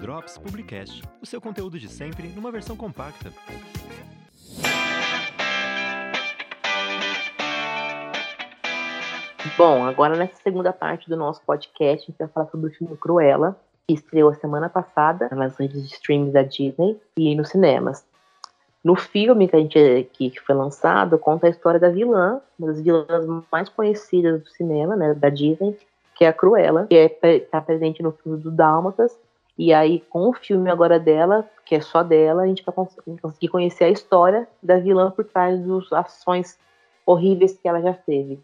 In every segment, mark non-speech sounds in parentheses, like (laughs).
Drops Publicast, o seu conteúdo de sempre numa versão compacta. Bom, agora nessa segunda parte do nosso podcast, a gente vai falar sobre o filme Cruella, que estreou a semana passada nas redes de streams da Disney e nos cinemas. No filme que a gente que foi lançado, conta a história da vilã, uma das vilãs mais conhecidas do cinema, né, da Disney, que é a Cruella, que é, tá presente no filme do Dálmatas. E aí, com o filme agora dela, que é só dela, a gente vai conseguir conhecer a história da vilã por trás das ações horríveis que ela já teve.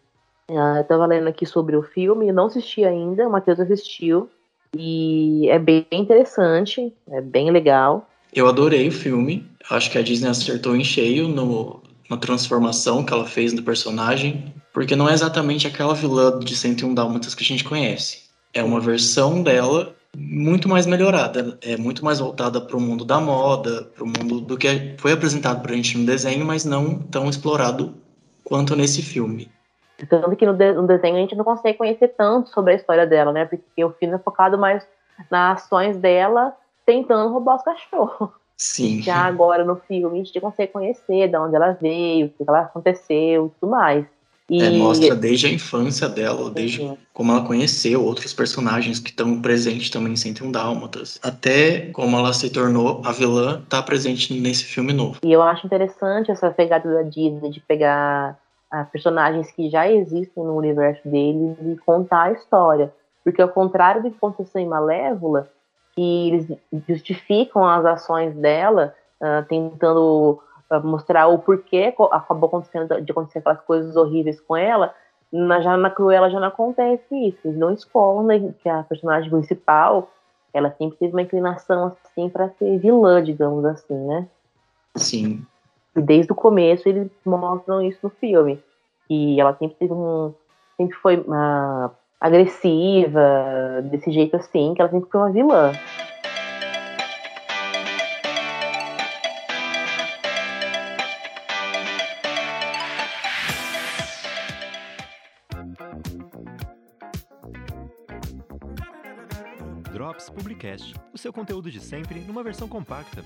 Uh, eu estava lendo aqui sobre o filme, não assisti ainda, o Matheus assistiu, e é bem interessante, é bem legal. Eu adorei o filme, acho que a Disney acertou em cheio no, na transformação que ela fez do personagem, porque não é exatamente aquela vilã de 101 Dálmatas que a gente conhece. É uma versão dela muito mais melhorada, é muito mais voltada para o mundo da moda, para o mundo do que foi apresentado para a gente no desenho, mas não tão explorado quanto nesse filme. Tanto que no, de, no, desenho a gente não consegue conhecer tanto sobre a história dela, né? Porque o filme é focado mais nas ações dela tentando roubar os cachorros. Sim. (laughs) Já agora no filme a gente consegue conhecer de onde ela veio, o que ela aconteceu e tudo mais. E... É, mostra desde a infância dela, desde uhum. como ela conheceu outros personagens que estão presentes também em 101 Dálmatas, até como ela se tornou a vilã, tá presente nesse filme novo. E eu acho interessante essa pegada da Disney de pegar ah, personagens que já existem no universo deles e contar a história. Porque ao contrário do que aconteceu em Malévola, que eles justificam as ações dela, uh, tentando uh, mostrar o porquê acabou acontecendo de acontecer aquelas coisas horríveis com ela, na, já na Cruella já não acontece isso. Eles não escondem que a personagem principal, ela sempre teve uma inclinação assim para ser vilã, digamos assim, né? Sim. E desde o começo eles mostram isso no filme. Que ela sempre teve um. Sempre foi uma agressiva, desse jeito assim, que ela sempre foi uma vilã. Drops Publicast, o seu conteúdo de sempre numa versão compacta.